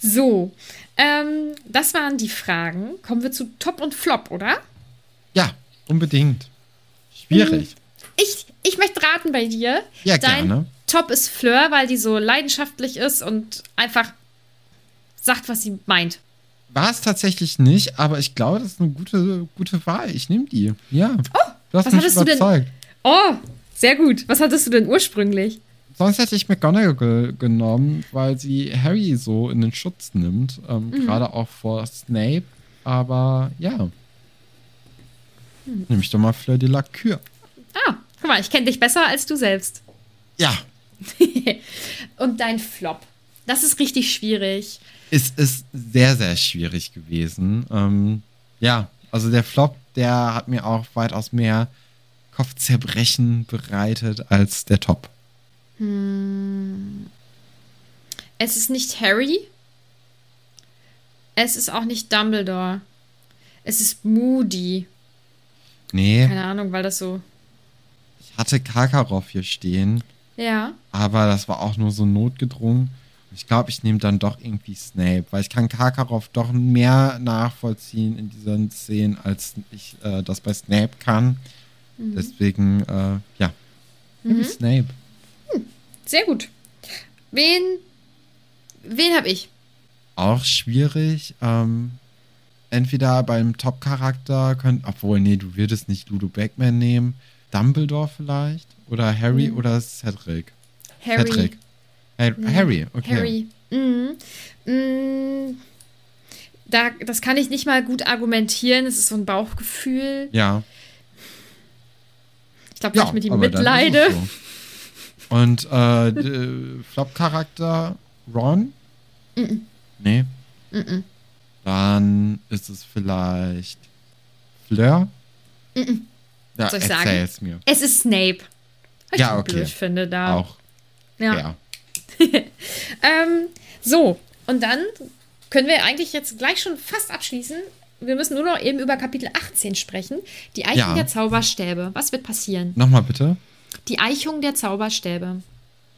so, ähm, das waren die Fragen. Kommen wir zu Top und Flop, oder? Ja, unbedingt. Schwierig. Hm, ich, ich möchte raten bei dir. Ja, Dein gerne. Top ist Fleur, weil die so leidenschaftlich ist und einfach sagt, was sie meint. War es tatsächlich nicht, aber ich glaube, das ist eine gute, gute Wahl. Ich nehme die. Ja. Oh, du hast was mich überzeugt. Du denn? Oh, sehr gut. Was hattest du denn ursprünglich? Sonst hätte ich McGonagall genommen, weil sie Harry so in den Schutz nimmt. Ähm, mhm. Gerade auch vor Snape. Aber ja. Hm. Nehme ich doch mal Fleur de la Cure. Ah, guck mal, ich kenne dich besser als du selbst. Ja. Und dein Flop. Das ist richtig schwierig es ist sehr, sehr schwierig gewesen. Ähm, ja, also der Flop, der hat mir auch weitaus mehr Kopfzerbrechen bereitet als der Top. Hm. Es ist nicht Harry. Es ist auch nicht Dumbledore. Es ist Moody. Nee. Keine Ahnung, weil das so. ich hatte Karkaroff hier stehen, Ja. aber das war auch nur so notgedrungen. Ich glaube, ich nehme dann doch irgendwie Snape, weil ich kann Karkaroff doch mehr nachvollziehen in diesen Szenen, als ich äh, das bei Snape kann. Deswegen, äh, ja, ich Snape. Sehr gut. Wen, wen habe ich? Auch schwierig. Ähm, entweder beim Top-Charakter könnt, obwohl, nee, du würdest nicht Ludo Beckman nehmen. Dumbledore vielleicht? Oder Harry oder Cedric? Harry. Cedric. Har Harry, okay. Harry. Mhm. Mhm. Da, das kann ich nicht mal gut argumentieren. Es ist so ein Bauchgefühl. Ja. Ich glaube, ja, ich mit ihm mitleide. so. Und äh, d- Flop-Charakter Ron? Nee. Mhm. Dann ist es vielleicht Fleur? Ja, Soll ich sagen? erzähl's mir. Es ist Snape. Was Ja, ich okay. blöd finde da. Auch. Ja. Ja. Ähm, so, und dann können wir eigentlich jetzt gleich schon fast abschließen. Wir müssen nur noch eben über Kapitel 18 sprechen. Die Eichung Ja. der Zauberstäbe. Was wird passieren? Nochmal bitte. Die Eichung der Zauberstäbe.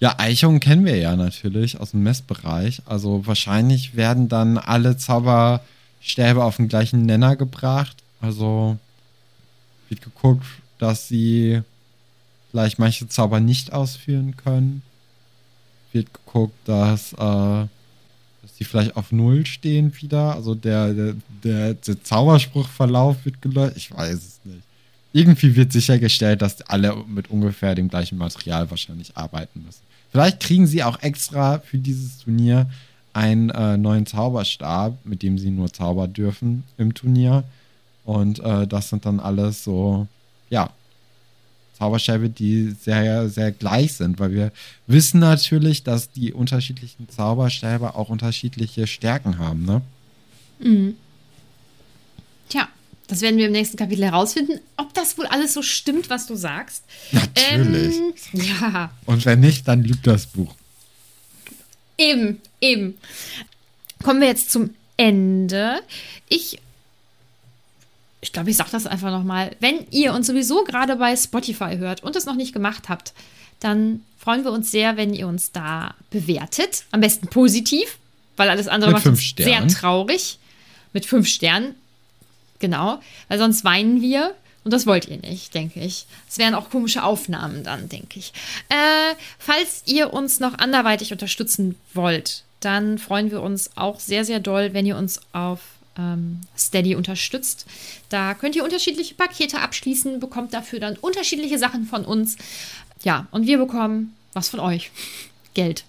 Ja, Eichungen kennen wir ja natürlich aus dem Messbereich. Also wahrscheinlich werden dann alle Zauberstäbe auf den gleichen Nenner gebracht. Also wird geguckt, dass sie vielleicht manche Zauber nicht ausführen können. Wird geguckt, dass, äh, dass die vielleicht auf Null stehen wieder. Also der, der, der, der Zauberspruchverlauf wird gelöscht. Ich weiß es nicht. Irgendwie wird sichergestellt, dass alle mit ungefähr dem gleichen Material wahrscheinlich arbeiten müssen. Vielleicht kriegen sie auch extra für dieses Turnier einen äh, neuen Zauberstab, mit dem sie nur zaubern dürfen im Turnier. Und äh, das sind dann alles so, ja, Zauberstäbe, die sehr, sehr gleich sind, weil wir wissen natürlich, dass die unterschiedlichen Zauberstäbe auch unterschiedliche Stärken haben, ne? Tja, das werden wir im nächsten Kapitel herausfinden, ob das wohl alles so stimmt, was du sagst. Natürlich. Ähm, ja, Und wenn nicht, dann lügt das Buch. eben, eben. Kommen wir jetzt zum Ende. Ich ich glaube, ich sage das einfach nochmal. Wenn ihr uns sowieso gerade bei Spotify hört und es noch nicht gemacht habt, dann freuen wir uns sehr, wenn ihr uns da bewertet. Am besten positiv, weil alles andere Mit macht uns Sternen. sehr traurig. Mit fünf Sternen. Genau. Weil sonst weinen wir. Und das wollt ihr nicht, denke ich. Es wären auch komische Aufnahmen dann, denke ich. Äh, falls ihr uns noch anderweitig unterstützen wollt, dann freuen wir uns auch sehr, sehr doll, wenn ihr uns auf ähm, Steady unterstützt. Da könnt ihr unterschiedliche Pakete abschließen, bekommt dafür dann unterschiedliche Sachen von uns. Ja, und wir bekommen was von euch. Geld.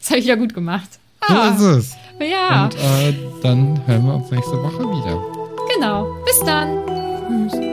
Das habe ich ja gut gemacht. So Ah, ist es. ja, Und äh, dann hören wir uns nächste Woche wieder. Genau. Bis dann. Tschüss.